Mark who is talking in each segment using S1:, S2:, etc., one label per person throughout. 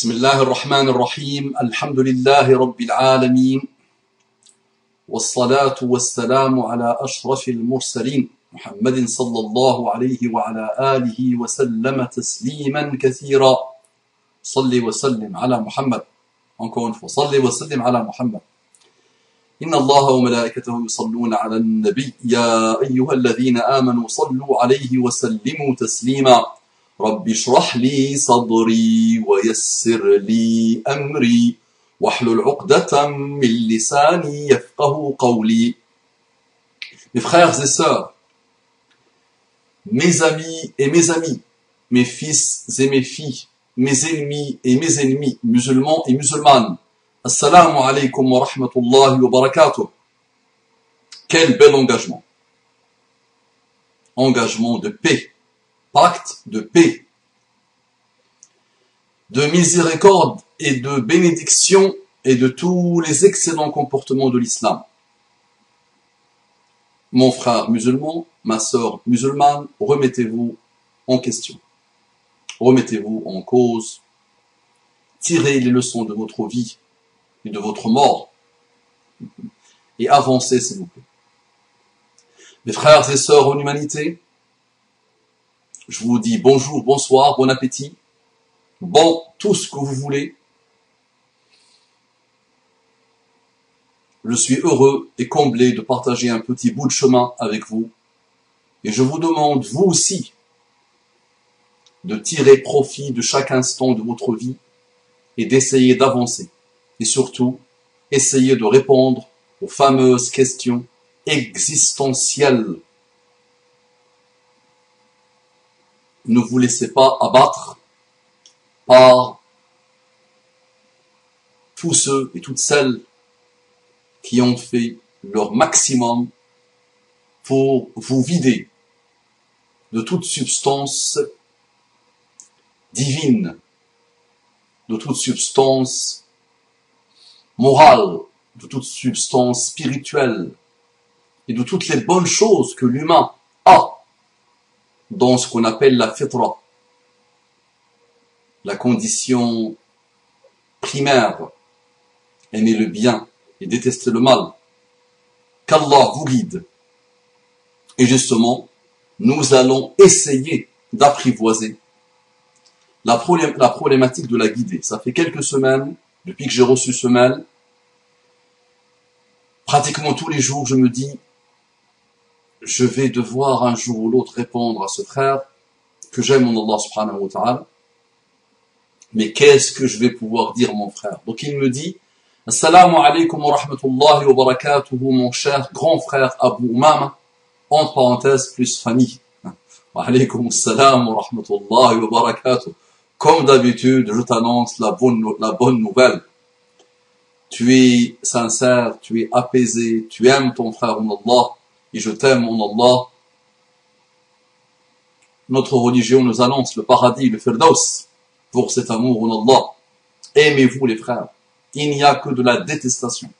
S1: بسم الله الرحمن الرحيم الحمد لله رب العالمين والصلاة والسلام على أشرف المرسلين محمد صلى الله عليه وعلى آله وسلم تسليما كثيرا صل وسلم على محمد encore une fois صل وسلم على محمد إن الله وملائكته يصلون على النبي يا أيها الذين آمنوا صلوا عليه وسلموا تسليما رب اشرح لي صدري ويسر لي أمري واحلل عقدة من لساني يفقه قولي Mes frères et sœurs, mes amis et mes amis, mes fils et mes filles, mes ennemis et mes ennemis, musulmans et musulmanes, Assalamu alaikum wa rahmatullahi wa barakatuh. Quel bel engagement. Engagement de paix. Pacte de paix. De miséricorde et de bénédiction et de tous les excellents comportements de l'islam. Mon frère musulman, ma sœur musulmane, remettez-vous en question. Remettez-vous en cause. Tirez les leçons de votre vie et de votre mort. Et avancez, s'il vous plaît. Mes frères et sœurs en humanité, je vous dis bonjour, bonsoir, bon appétit, bon tout ce que vous voulez. Je suis heureux et comblé de partager un petit bout de chemin avec vous. Et je vous demande, vous aussi, de tirer profit de chaque instant de votre vie et d'essayer d'avancer et surtout essayer de répondre aux fameuses questions existentielles. Ne vous laissez pas abattre par tous ceux et toutes celles qui ont fait leur maximum pour vous vider de toute substance divine, de toute substance morale, de toute substance spirituelle et de toutes les bonnes choses que l'humain a dans ce qu'on appelle la fitra, la condition primaire, aimer le bien et détester le mal. Qu'Allah vous guide. Et justement, nous allons essayer d'apprivoiser la, problématique de la guider. Ça fait quelques semaines, depuis que j'ai reçu ce mail, pratiquement tous les jours, je me dis, je vais devoir un jour ou l'autre répondre à ce frère que j'aime en Allah subhanahu wa ta'ala. Mais qu'est-ce que je vais pouvoir dire mon frère? Donc il me dit, Assalamu alaikum wa rahmatullahi wa barakatuhu, mon cher grand frère Abu Umama, entre parenthèses plus famille. Wa alaikum wa rahmatullahi wa barakatuhu. Comme d'habitude, je t'annonce la bonne, la bonne nouvelle tu es sincère, tu es apaisé, tu aimes ton frère en Allah, et je t'aime en Allah. Notre religion nous annonce le paradis, le firdaus, pour cet amour en Allah. Aimez-vous les frères. Il n'y a que de la détestation.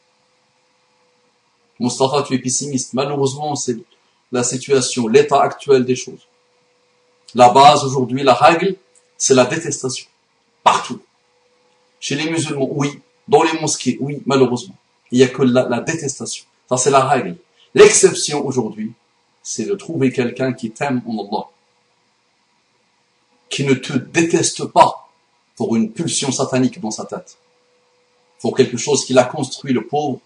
S1: Mustafa, tu es pessimiste. Malheureusement, c'est la situation, l'état actuel des choses. La base aujourd'hui, la règle, c'est la détestation. Partout. Chez les musulmans, oui, dans les mosquées, oui, malheureusement, il n'y a que la, détestation. Ça, c'est la règle. L'exception aujourd'hui, c'est de trouver quelqu'un qui t'aime en Allah, qui ne te déteste pas pour une pulsion satanique dans sa tête, pour quelque chose qu'il a construit, le pauvre,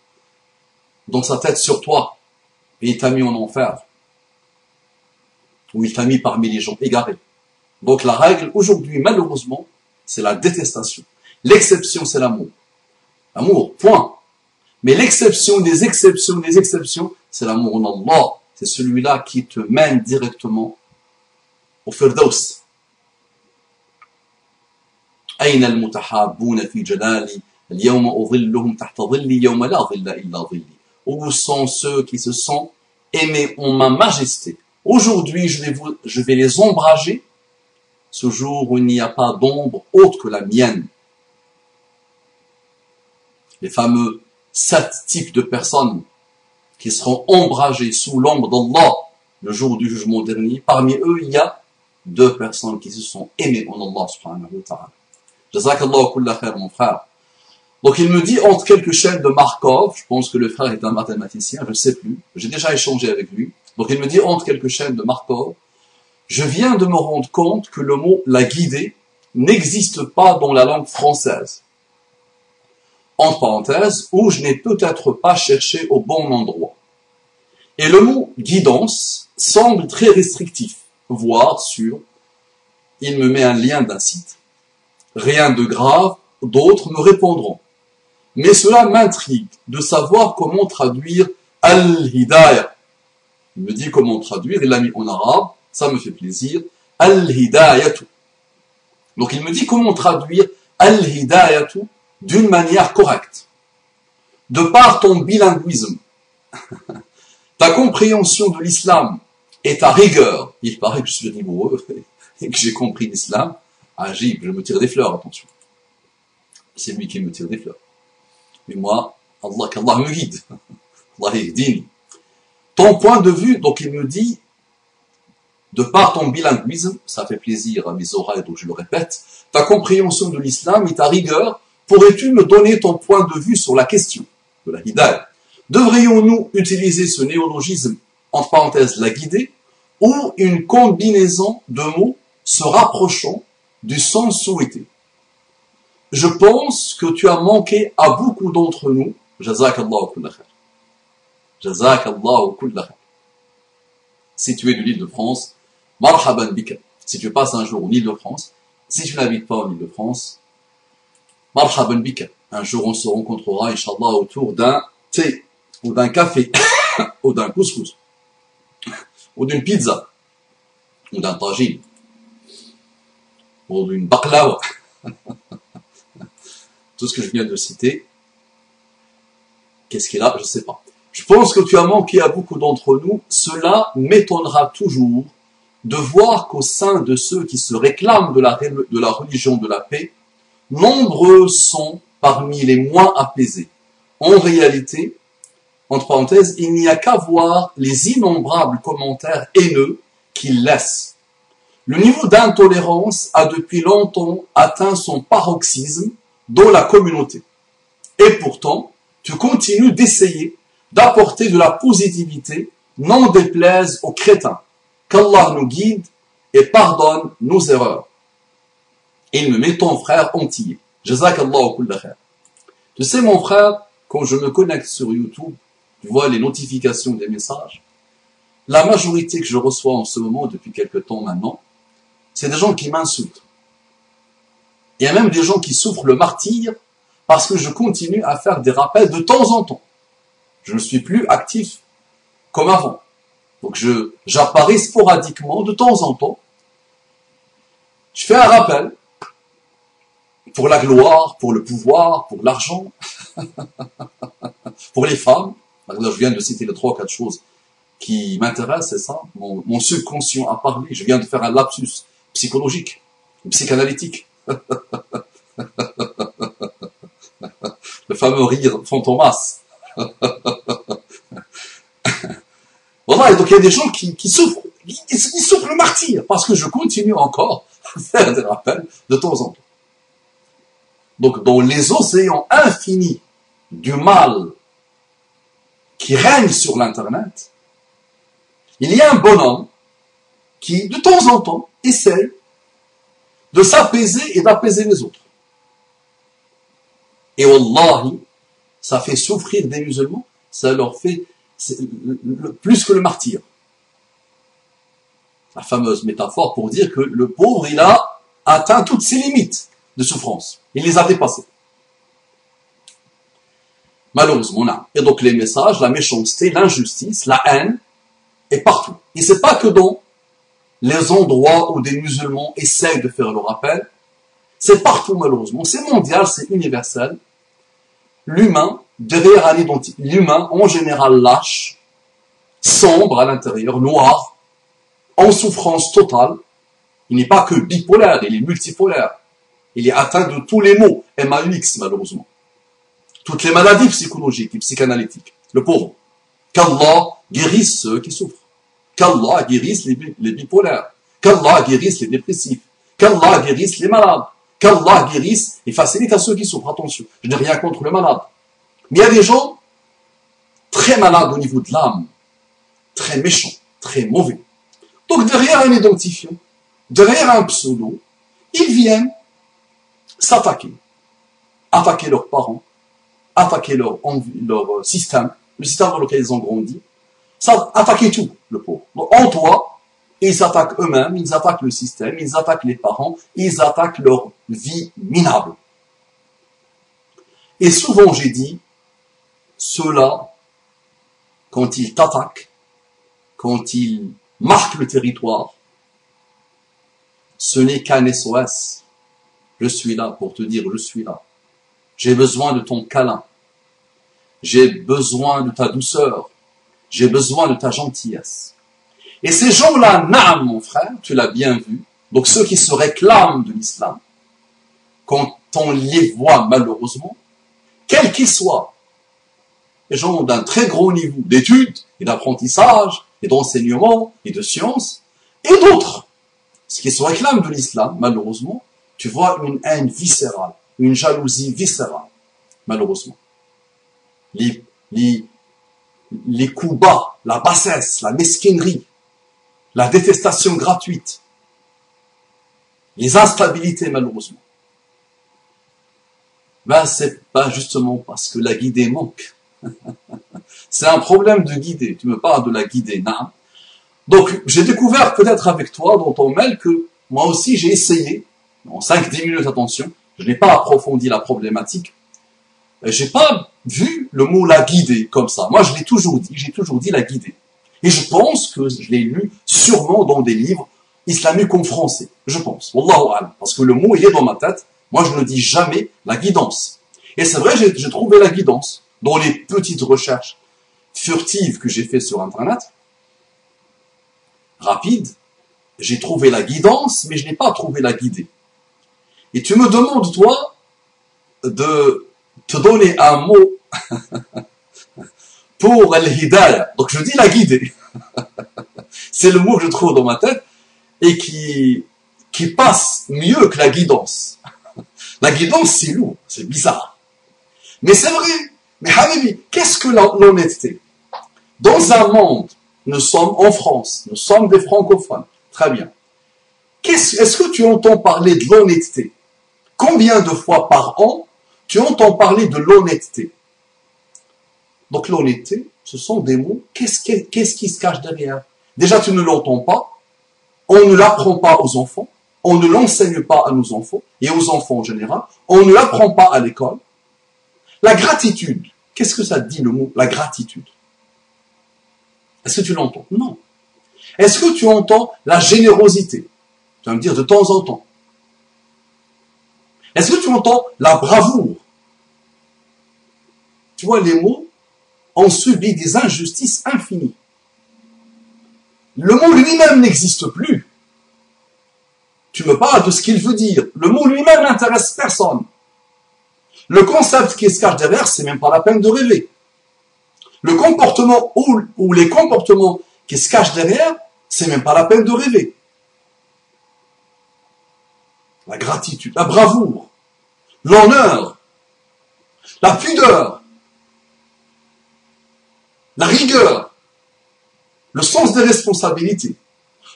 S1: dans sa tête sur toi, et il t'a mis en enfer, ou il t'a mis parmi les gens égarés. Donc la règle aujourd'hui, malheureusement, c'est la détestation. L'exception, c'est l'amour. Amour, point. Mais l'exception des exceptions des exceptions, c'est l'amour en Allah. C'est celui-là qui te mène directement au Firdaus. أين المتحابون في جلالي اليوم أظلهم تحت ظلي يوم لا ظل إلا ظلي Où sont ceux qui se sont aimés en ma majesté Aujourd'hui, je vais, vous, je vais les ombrager ce jour où il n'y a pas d'ombre autre que la mienne les fameux sept types de personnes qui seront ombragées sous l'ombre d'Allah le jour du jugement dernier. Parmi eux, il y a deux personnes qui se sont aimées en Allah subhanahu wa ta'ala. Jazakallah kulla khair, mon frère. Donc il me dit entre quelques chaînes de Markov, je pense que le frère est un mathématicien, je ne sais plus, j'ai déjà échangé avec lui. Donc il me dit entre quelques chaînes de Markov, je viens de me rendre compte que le mot la guider n'existe pas dans la langue française. Entre parenthèses, où je n'ai peut-être pas cherché au bon endroit. Et le mot guidance semble très restrictif, voire sur, il me met un lien d'un site. Rien de grave, d'autres me répondront. Mais cela m'intrigue de savoir comment traduire Al-Hidayah. Il me dit comment traduire, il l'a mis en arabe, ça me fait plaisir. Al-Hidayatu. Donc il me dit comment traduire Al-Hidayatu d'une manière correcte. De par ton bilinguisme, ta compréhension de l'islam et ta rigueur, il paraît que je suis rigoureux et que j'ai compris l'islam, agib, je me tire des fleurs, attention. C'est lui qui me tire des fleurs. Mais moi, Allah, qu'Allah me guide. Allah dit. Ton point de vue, donc il me dit, de par ton bilinguisme, ça fait plaisir à mes oreilles, donc je le répète, ta compréhension de l'islam et ta rigueur, pourrais-tu me donner ton point de vue sur la question de la hidayah Devrions-nous utiliser ce néologisme, entre parenthèses, la guider, ou une combinaison de mots se rapprochant du sens souhaité? Je pense que tu as manqué à beaucoup d'entre nous. Jazakallah kulla khair. Jazakallah kulla. Si tu es de l'île de France, marhaban bika. Si tu passes un jour en île de France, si tu n'habites pas en île de France, marhaban bika. Un jour on se rencontrera, inshallah, autour d'un thé, ou d'un café, ou d'un couscous, ou d'une pizza, ou d'un tagine, ou d'une baklava tout ce que je viens de citer, qu'est-ce qu'il a Je ne sais pas. Je pense que tu as manqué à beaucoup d'entre nous. Cela m'étonnera toujours de voir qu'au sein de ceux qui se réclament de la, de la religion de la paix, nombreux sont parmi les moins apaisés. En réalité, entre parenthèses, il n'y a qu'à voir les innombrables commentaires haineux qu'ils laissent. Le niveau d'intolérance a depuis longtemps atteint son paroxysme dans la communauté. Et pourtant, tu continues d'essayer d'apporter de la positivité, non déplaise aux crétins. Qu'Allah nous guide et pardonne nos erreurs. Et il me met ton frère entier. Jazakallah kulla khair. Tu sais, mon frère, quand je me connecte sur YouTube, tu vois les notifications des messages. La majorité que je reçois en ce moment, depuis quelque temps maintenant, c'est des gens qui m'insultent. Il y a même des gens qui souffrent le martyr parce que je continue à faire des rappels de temps en temps. Je ne suis plus actif comme avant. Donc je, j'apparais sporadiquement de temps en temps. Je fais un rappel pour la gloire, pour le pouvoir, pour l'argent, pour les femmes. Je viens de citer les trois, quatre choses qui m'intéressent, c'est ça. Mon, subconscient a parlé. Je viens de faire un lapsus psychologique, psychanalytique. le fameux rire fantomas. voilà, donc il y a des gens qui, souffrent, ils, souffrent le martyr, parce que je continue encore à faire des rappels de temps en temps. Donc dans les océans infinis du mal qui règne sur l'Internet, il y a un bonhomme qui, de temps en temps, essaye de s'apaiser et d'apaiser les autres. Et Wallahi, ça fait souffrir des musulmans, ça leur fait plus que le martyr. La fameuse métaphore pour dire que le pauvre, il a atteint toutes ses limites de souffrance. Il les a dépassées. Malheureusement, là. Et donc les messages, la méchanceté, l'injustice, la haine, est partout. Et c'est pas que dans les endroits où des musulmans essayent de faire le rappel, c'est partout malheureusement, c'est mondial, c'est universel. L'humain, derrière un identité, l'humain en général lâche, sombre à l'intérieur, noir, en souffrance totale. Il n'est pas que bipolaire, il est multipolaire. Il est atteint de tous les maux, MAUX malheureusement. Toutes les maladies psychologiques et psychanalytiques. Le pauvre. Qu'Allah guérisse ceux qui souffrent qu'Allah guérisse les, bipolaires, qu'Allah guérisse les dépressifs, qu'Allah guérisse les malades, Qu'Allah guérisse et facilite à ceux qui souffrent. Attention, je n'ai rien contre le malade. Mais il y a des gens très malades au niveau de l'âme, très méchants, très mauvais. Donc derrière un identifiant, derrière un pseudo, ils viennent s'attaquer. Attaquer leurs parents, attaquer leur, leur système, le système dans lequel ils ont grandi, attaquer tout, le pauvre. en toi, ils attaquent eux-mêmes, ils attaquent le système, ils attaquent les parents, ils attaquent leur vie minable. Et souvent j'ai dit, ceux-là, quand ils t'attaquent, quand ils marquent le territoire, ce n'est qu'un SOS. Je suis là pour te dire, je suis là. J'ai besoin de ton câlin. J'ai besoin de ta douceur. J'ai besoin de ta gentillesse. Et ces gens-là, naam, mon frère, tu l'as bien vu, donc ceux qui se réclament de l'islam, quand on les voit malheureusement, quels qu'ils soient, les gens d'un très gros niveau d'études et d'apprentissage et d'enseignement et de sciences, et d'autres, ceux qui se réclament de l'islam, malheureusement, tu vois une haine viscérale, une jalousie viscérale, malheureusement. Les, coups bas, la bassesse, la mesquinerie, la détestation gratuite, les instabilités malheureusement. Ben, c'est pas justement parce que la guidée manque. c'est un problème de guider. Tu me parles de la guidée, non? Donc, j'ai découvert peut-être avec toi dans ton mail que moi aussi j'ai essayé, en 5-10 minutes, attention, je n'ai pas approfondi la problématique, j'ai pas vu le mot la guider comme ça. Moi, je l'ai toujours dit, j'ai toujours dit la guider. Et je pense que je l'ai lu sûrement dans des livres islamiques en français. Je pense. Wallahu Parce que le mot, il est dans ma tête. Moi, je ne dis jamais la guidance. Et c'est vrai, j'ai trouvé la guidance dans les petites recherches furtives que j'ai fait sur Internet. Rapide. J'ai trouvé la guidance, mais je n'ai pas trouvé la guidée. Et tu me demandes, toi, de te donner un mot pour al-hidayah. Donc je dis la guider. c'est le mot que je trouve dans ma tête et qui, passe mieux que la guidance. La guidance, c'est lourd, c'est bizarre. Mais c'est vrai. Mais Habibi, qu'est-ce que l'honnêteté? Dans un monde, nous sommes en France, nous sommes des francophones. Très bien. Est-ce que tu entends parler de l'honnêteté? Combien de fois par an tu entends parler de l'honnêteté? Donc l'honnêteté, ce sont des mots. Qu'est-ce qui, se cache derrière? Déjà, tu ne l'entends pas. On ne l'apprend pas aux enfants. On ne l'enseigne pas à nos enfants et aux enfants en général. On ne l'apprend pas à l'école. La gratitude. Qu'est-ce que ça dit le mot la gratitude? Est-ce que tu l'entends? Non. Est-ce que tu entends la générosité? Tu vas me dire de temps en temps. Est-ce que tu entends la bravoure Tu vois les mots ont subi des injustices infinies. Le mot lui-même n'existe plus. Tu me parles de ce qu'il veut dire. Le mot lui-même n'intéresse personne. Le concept qui se cache derrière, c'est même pas la peine de rêver. Le comportement ou, ou les comportements qui se cachent derrière, c'est même pas la peine de rêver. La gratitude, la bravoure, l'honneur, la pudeur, la rigueur, le sens des responsabilités.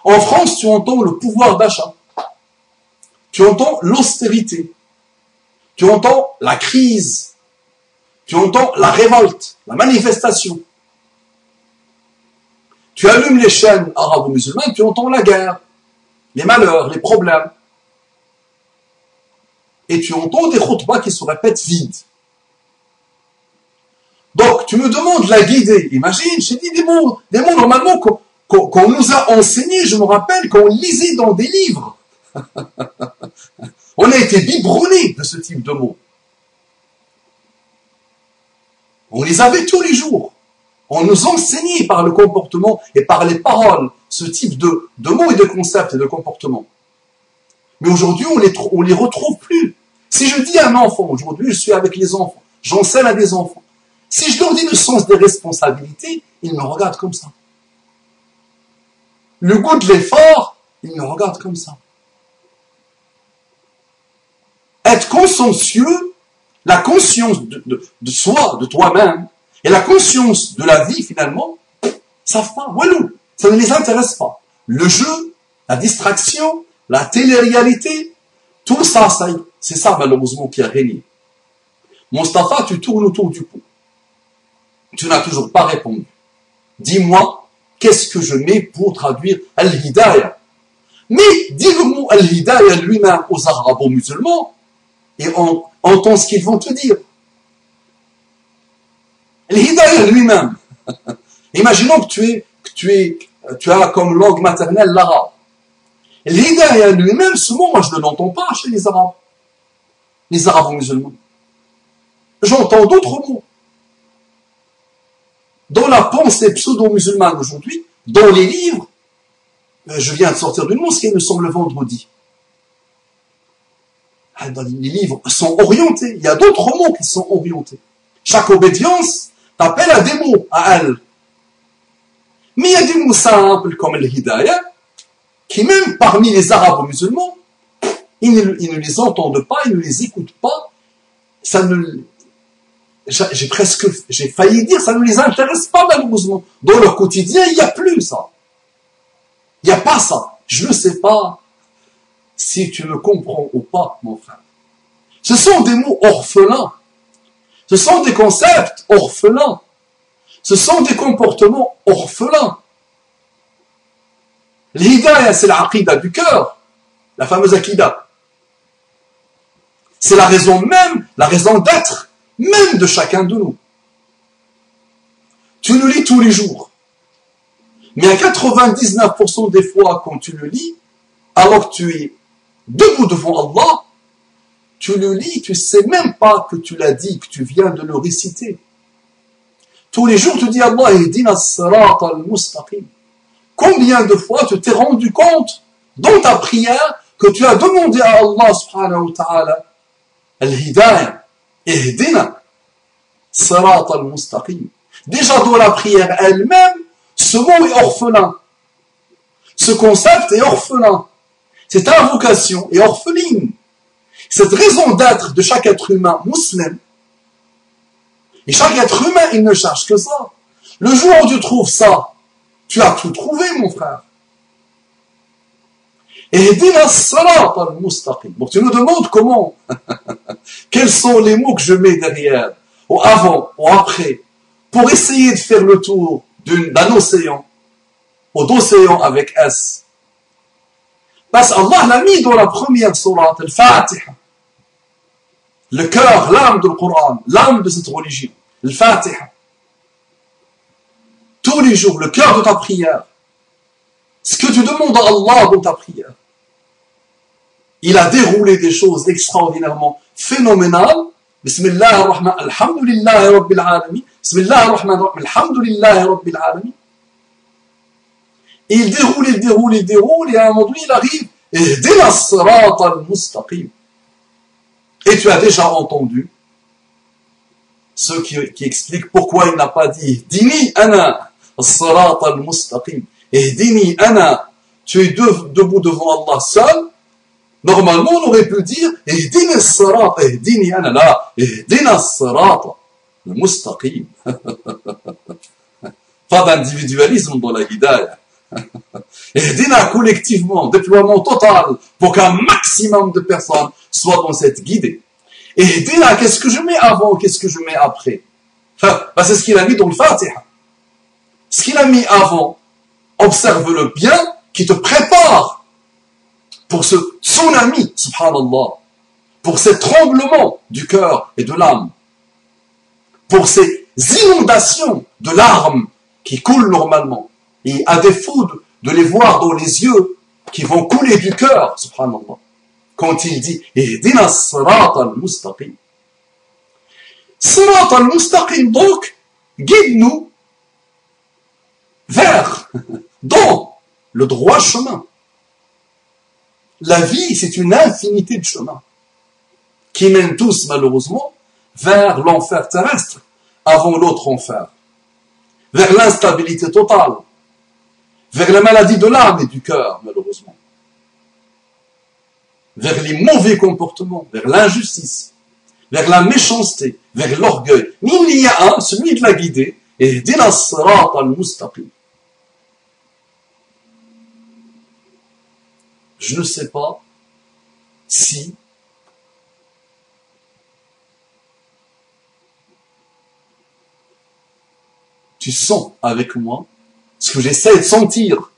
S1: En France, tu entends le pouvoir d'achat. Tu entends l'austérité. Tu entends la crise. Tu entends la révolte, la manifestation. Tu allumes les chaînes arabo-musulmanes, tu entends la guerre, les malheurs, les problèmes. Et tu entends des khutbahs qui se répètent vides. Donc, tu me demandes la guider. Imagine, j'ai dit des mots, des mots normalement qu'on nous a enseignés, je me rappelle, qu'on lisait dans des livres. On a été biberonnés de ce type de mots. On les avait tous les jours. On nous enseignait par le comportement et par les paroles ce type de, de mots et de concepts et de comportements. Mais aujourd'hui, on les, on les retrouve plus. Si je dis à un enfant, aujourd'hui, je suis avec les enfants, j'enseigne à des enfants, si je leur dis le sens des responsabilités, ils me regardent comme ça. Le goût de l'effort, ils me regardent comme ça. être consciencieux, la conscience de, soi, de toi-même, et la conscience de la vie finalement, savent pas. Walou, ça ne les intéresse pas. Le jeu, la distraction, la télé-réalité, tout ça, ça c'est ça malheureusement qui a régné. Mustafa, tu tournes autour du pot. Tu n'as toujours pas répondu. Dis-moi, qu'est-ce que je mets pour traduire Al-Hidayah Mais dis le mot Al-Hidayah lui-même aux arabo-musulmans et on entend ce qu'ils vont te dire. Al-Hidayah lui-même. Imaginons que tu es, que tu es, tu as comme langue maternelle l'arabe. L'Hidayah lui-même, ce mot, moi je ne l'entends pas chez les arabes. Les arabo-musulmans. J'entends d'autres mots dans la pensée pseudo-musulmane aujourd'hui, dans les livres, euh, je viens de sortir d'une mosquée, nous sommes le vendredi. Ah, les livres sont orientés, il y a d'autres mots qui sont orientés. Chaque obédience t'appelle à des mots, à elle. Mais il y a des mots simples comme le qui même parmi les arabes musulmans, ils ne, les entendent pas, ils ne les écoutent pas, ça ne, j'ai presque, j'ai failli dire, ça ne les intéresse pas malheureusement. Dans leur quotidien, il n'y a plus ça. Il n'y a pas ça. Je ne sais pas si tu me comprends ou pas, mon frère. Ce sont des mots orphelins. Ce sont des concepts orphelins. Ce sont des comportements orphelins. L'hidayah, c'est l'aqida du cœur. La fameuse akida. C'est la raison même, la raison d'être même de chacun de nous. Tu le lis tous les jours. Mais à 99% des fois, quand tu le lis, alors que tu es debout devant Allah, tu le lis, tu sais même pas que tu l'as dit, que tu viens de le réciter. Tous les jours, tu dis Allah, al-mustaqim. Combien de fois tu t'es rendu compte dans ta prière que tu as demandé à Allah subhanahu wa ta'ala al-hidayah Ehdina Sarat al-Mustaqim. Déjà dans la prière elle-même, ce mot est orphelin. Ce concept est orphelin. Cette invocation est orpheline. Cette raison d'être de chaque être humain musulman. Et chaque être humain, il ne cherche que ça. Le jour où tu trouves ça, tu as tout trouvé, mon frère. Et. Bon, tu nous demandes comment Quels sont les mots que je mets derrière Ou avant, ou après Pour essayer de faire le tour d'un océan, ou d'océan avec S. Parce qu'Allah l'a mis dans la première sourate, al-Fatiha. Le cœur, l'âme du Coran, l'âme de cette religion. Al-Fatiha. Tous les jours, le cœur de ta prière. Ce que tu demandes à Allah dans ta prière. Il a déroulé des choses extraordinairement phénoménales. Bismillah ar-Rahman, Alhamdulillah Rabbil Alamin. Bismillah ar-Rahman, Alhamdulillah Rabbil Alamin. Et il déroule, il déroule, il déroule, et à un moment donné, il arrive. Et tu as déjà entendu ceux qui, qui expliquent pourquoi il n'a pas dit Dini ana sirat al-mustaqim. Dini ana. Tu es debout devant Allah seul, Normalement, on aurait pu dire Ehdina sarat, ehdini ana ehdina sarat, le mustaqim. Pas d'individualisme dans la hidayah. Ehdina collectivement, déploiement total, pour qu'un maximum de personnes soient dans cette guidée. Ehdina, qu'est-ce que je mets avant, qu'est-ce que je mets après? Bah, C'est ce qu'il a mis dans le Fatiha. Ce qu'il a mis avant, observe-le bien, qui te prépare pour ce tsunami, subhanallah, pour ces tremblements du cœur et de l'âme, pour ces inondations de larmes qui coulent normalement, et à défaut de, les voir dans les yeux qui vont couler du cœur, subhanallah, quand il dit sirat al-mustaqim. Sirat al-mustaqim, donc, guide-nous vers, dans le droit chemin. La vie, c'est une infinité de chemins qui mènent tous, malheureusement, vers l'enfer terrestre avant l'autre enfer, vers l'instabilité totale, vers la maladie de l'âme et du cœur, malheureusement. vers les mauvais comportements, vers l'injustice, vers la méchanceté, vers l'orgueil. Il y a un, celui de la guider, et al-mustaqim. Je ne sais pas si tu sens avec moi ce que j'essaie de sentir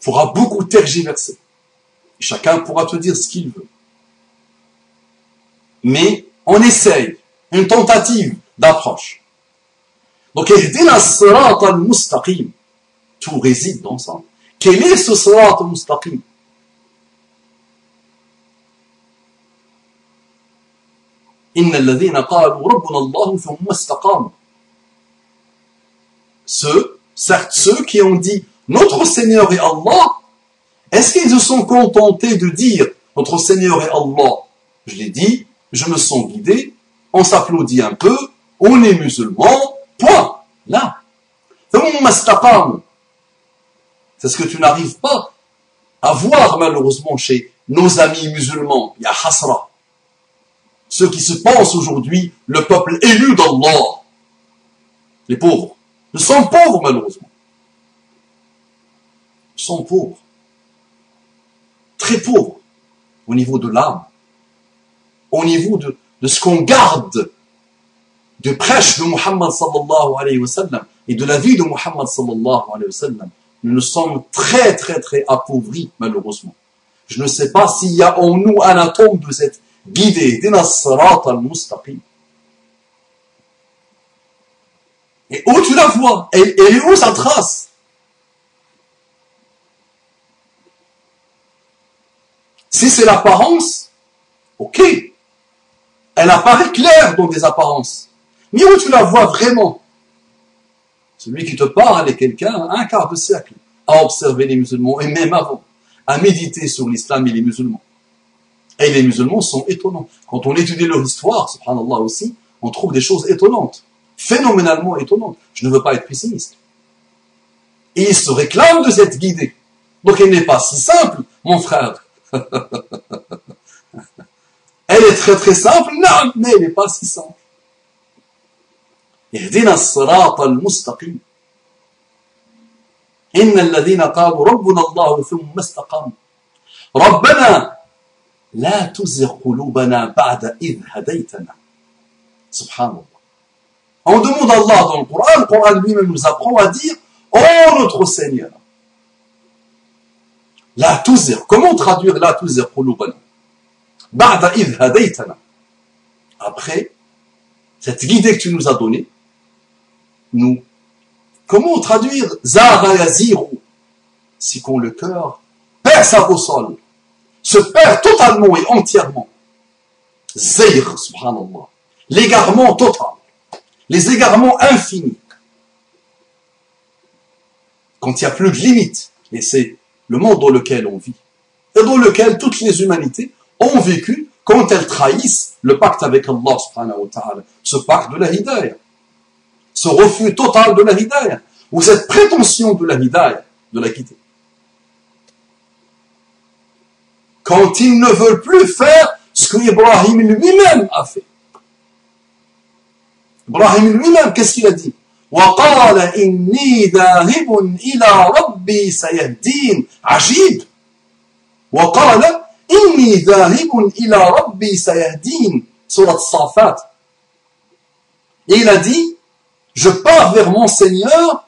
S1: pourra beaucoup tergiverser. Chacun pourra te dire ce qu'il veut. Mais on essaye une tentative d'approche. Donc. Tout réside dans ça. Quel est ce sirat al-mustaqim Ceux, certes ceux qui ont dit notre Seigneur est Allah, est-ce qu'ils se sont contentés de dire notre Seigneur est Allah? Je l'ai dit, je me sens guidé, on s'applaudit un peu, on est musulman, point. Là. C'est ce que tu n'arrives pas à voir malheureusement chez nos amis musulmans. Il y a hasra. Ceux qui se pensent aujourd'hui le peuple élu d'Allah. Les pauvres. Ils sont pauvres malheureusement. Ils sont pauvres. Très pauvres. Au niveau de l'âme. Au niveau de, de ce qu'on garde de prêche de Muhammad sallallahu alayhi wa sallam et de la vie de Muhammad sallallahu alayhi wa sallam, nous sommes très très très appauvris malheureusement. Je ne sais pas s'il y a en nous un atome de cette guidée, al-mustaqim. Et où tu la vois Et, et où sa trace? Si c'est l'apparence, ok. Elle apparaît claire dans des apparences. Mais où tu la vois vraiment Celui qui te parle est quelqu'un, un quart de siècle, à observer les musulmans, et même avant, à méditer sur l'islam et les musulmans. Et les musulmans sont étonnants. Quand on étudie leur histoire, subhanallah aussi, on trouve des choses étonnantes, phénoménalement étonnantes. Je ne veux pas être pessimiste. Et ils se réclament de cette guidée. Donc elle n'est pas si simple, mon frère. elle est très très simple, non, mais elle n'est pas si simple. اهدنا الصراط المستقيم إن الذين قالوا ربنا الله ثم استقاموا ربنا لا تزغ قلوبنا بعد إذ هديتنا سبحان الله On demande à Allah dans le Coran, le Coran lui-même nous apprend à dire Oh notre Seigneur La tuzir. Comment traduire la tuzir qulubana Ba'da idh hadaytana. Après, cette guidée que tu nous as donnée, nous. Comment traduire Zara Yaziru Si qu'on le cœur perd sa sol, se perd totalement et entièrement? Zayr, subhanallah. L'égarement total. Les égarements infinis. Quand il n'y a plus de limite. Et c'est le monde dans lequel on vit. Et dans lequel toutes les humanités ont vécu quand elles trahissent le pacte avec Allah subhanahu wa ta'ala. Ce pacte de la hidayah ce refus total de la hidayah, ou cette prétention de la hidayah, de la quitter. Quand ils ne veulent plus faire ce que Ibrahim lui-même a fait. Ibrahim lui-même, qu'est-ce qu'il a dit وقال إني ذاهب إلى ربي سيهدين عجيب وقال إني ذاهب إلى ربي سيهدين سورة الصافات Et il a dit je pars vers mon Seigneur,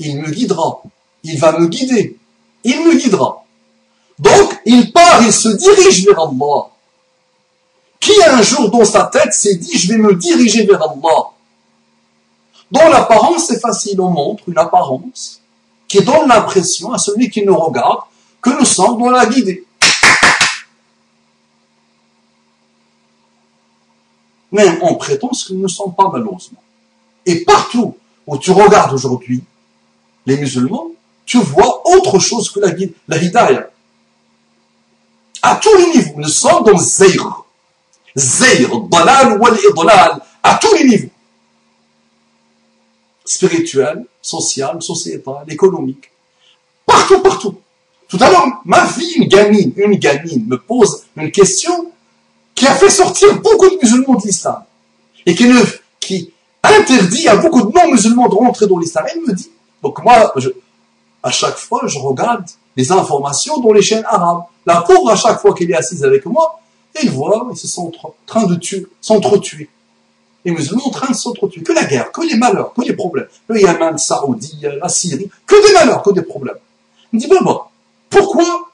S1: il me guidera. Il va me guider. Il me guidera. Donc, il part, il se dirige vers Allah. Qui un jour dans sa tête s'est dit, je vais me diriger vers Allah? Dans l'apparence, c'est facile, on montre une apparence qui donne l'impression à celui qui nous regarde que nous sommes dans la guidée. Mais on prétend nous ne sommes pas malheureusement. Et partout où tu regardes aujourd'hui les musulmans, tu vois autre chose que la, la hidayah. À tous les niveaux, nous sommes dans Zayr. Zayr, dalal wal idlal, à tous les niveaux. Spirituel, social, sociétal, économique. Partout, partout. Tout à l'heure, ma fille, une gamine, une gamine, me pose une question qui a fait sortir beaucoup de musulmans de l'islam. Et qui, ne, qui interdit à beaucoup de non-musulmans de rentrer dans l'islam. Elle me dit, donc moi, je, à chaque fois, je regarde les informations dans les chaînes arabes. La pauvre, à chaque fois qu'elle est assise avec moi, elle voit, ils se sont en train de tuer, s'entretuer. Les musulmans en train de s'entretuer. Que la guerre, que les malheurs, que les problèmes. Le Yémen, Saoudi, la Syrie, que des malheurs, que des problèmes. On dit, ben bon, pourquoi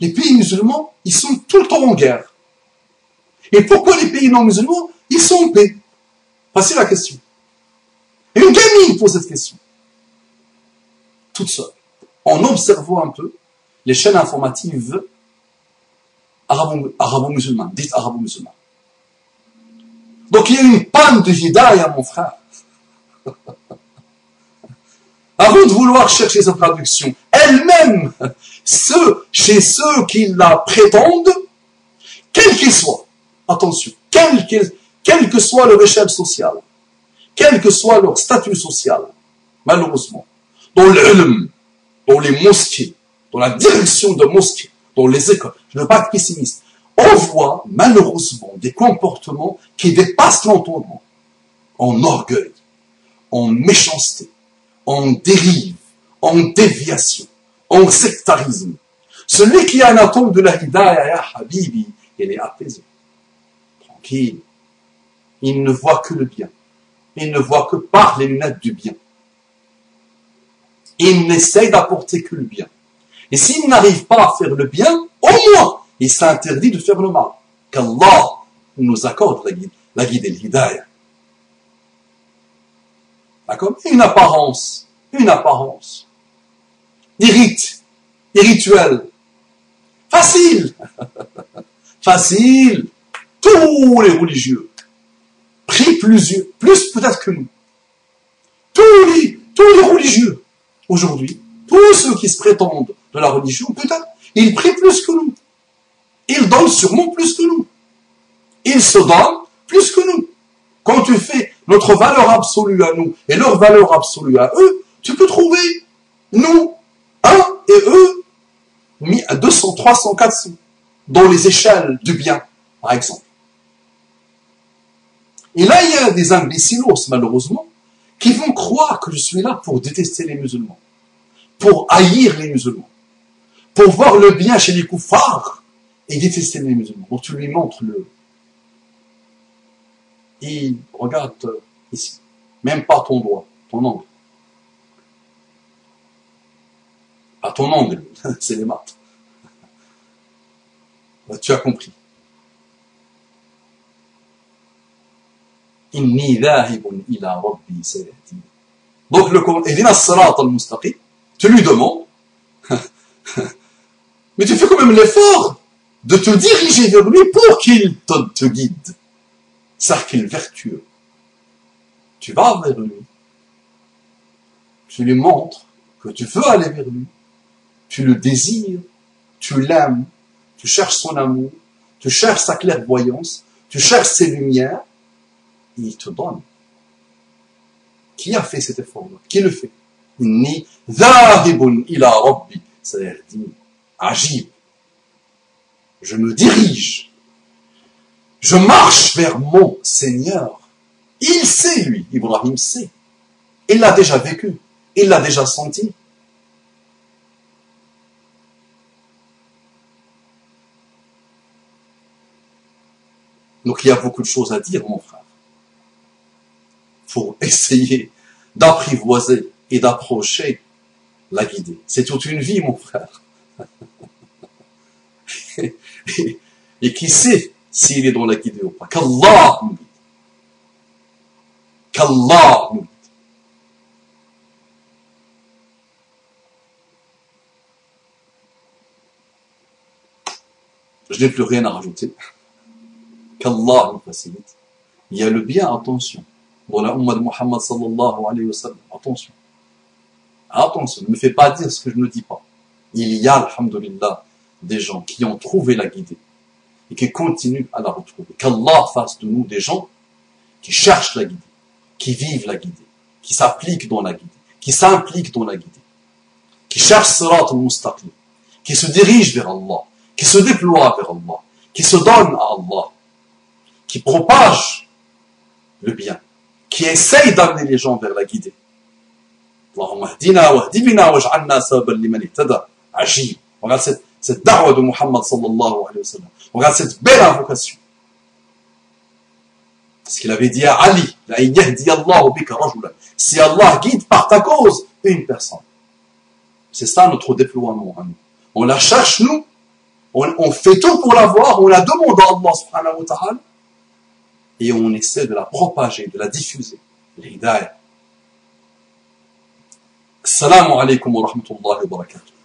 S1: les pays musulmans, ils sont tout le temps en guerre? Et pourquoi les pays non musulmans, ils sont en paix? Voici la question. Une gamine pose cette question. Toute seule. En observant un peu les chaînes informatives arabo-musulmanes, dites arabo-musulmanes. Donc il y a une panne de hidayah, mon frère. Avant de vouloir chercher sa traduction, elle-même, chez ceux qui la prétendent, quel qu'il soit, attention, quel, quel, que soit leur échelle sociale, quel que soit leur statut social, malheureusement, dans l'ilm, dans les mosquées, dans la direction de mosquées, dans les écoles, je ne veux pas être pessimiste, on voit malheureusement des comportements qui dépassent l'entendement, en orgueil, en méchanceté, en dérive, en déviation, en sectarisme. Celui qui a un atome de la hidayah, Habibi, il est apaisé, tranquille. Il ne voit que le bien. Il ne voit que par les lunettes du bien. Il n'essaye d'apporter que le bien. Et s'il n'arrive pas à faire le bien, au moins, il s'interdit de faire le mal. Qu'Allah nous accorde la guide, la guide et l'hidayah. D'accord? Une apparence. Une apparence. Des rites. Des rituels. Facile. Facile. Tous les religieux prient plus, plus peut-être que nous. Tous les, tous les religieux, aujourd'hui, tous ceux qui se prétendent de la religion, peut-être, ils prient plus que nous. Ils donnent sûrement plus que nous. Ils se donnent plus que nous. Quand tu fais notre valeur absolue à nous et leur valeur absolue à eux, tu peux trouver nous, un et eux, mis à 200, 300, 400, dans les échelles du bien, par exemple. Et là, il y a des imbéciles, malheureusement, qui vont croire que je suis là pour détester les musulmans, pour haïr les musulmans, pour voir le bien chez les koufars et détester les musulmans. Donc tu lui montres le, et regarde euh, ici, même pas ton doigt, ton angle. Pas ton angle, c'est les maths. Tu as compris. Inni dhahibun ila rabbi Donc le salat al-mustaqim, tu lui demandes, mais tu fais quand même l'effort de te diriger vers lui pour qu'il te guide cercle vertueux. Tu vas vers lui. Tu lui montres que tu veux aller vers lui. Tu le désires. Tu l'aimes. Tu cherches son amour. Tu cherches sa clairvoyance. Tu cherches ses lumières. Il te donne. Qui a fait cet effort-là Qui le fait? Ni ila rabbi. C'est-à-dire, agib. Je me dirige je marche vers mon Seigneur. Il sait, lui, Ibrahim sait. Il l'a déjà vécu. Il l'a déjà senti. Donc il y a beaucoup de choses à dire, mon frère. Faut essayer d'apprivoiser et d'approcher la guidée. C'est toute une vie, mon frère. et qui sait s'il est dans la guidée ou pas? Qu'Allah nous guide. Qu'Allah nous guide. Je n'ai plus rien à rajouter. Qu'Allah nous facilite. Il y a le bien, attention. De Muhammad sallallahu alayhi wa sallam, attention. Attention, ne me fais pas dire ce que je ne dis pas. Il y a, alhamdulillah, des gens qui ont trouvé la guidée et qui continuent à la retrouver. Qu'Allah fasse de nous des gens qui cherchent la guidée, qui vivent la guidée, qui s'appliquent dans la guidée, qui s'impliquent dans la guidée, qui cherchent Sirat al-Mustaqim, qui se dirige vers Allah, qui se déploie vers Allah, qui se donne à Allah, qui propage le bien, qui essaye d'amener les gens vers la guidée. Regarde cette, cette da'wa de Muhammad sallallahu alayhi wa sallam. Regarde cette belle invocation. Ce qu'il avait dit à Ali. Si Allah guide par ta cause une personne. C'est ça notre déploiement à. On la cherche nous, on, fait tout pour la voir, on la demande à Allah subhanahu wa ta'ala, et on essaie de la propager, de la diffuser. L'hidayah. Assalamu alaikum wa rahmatullahi wa barakatuh.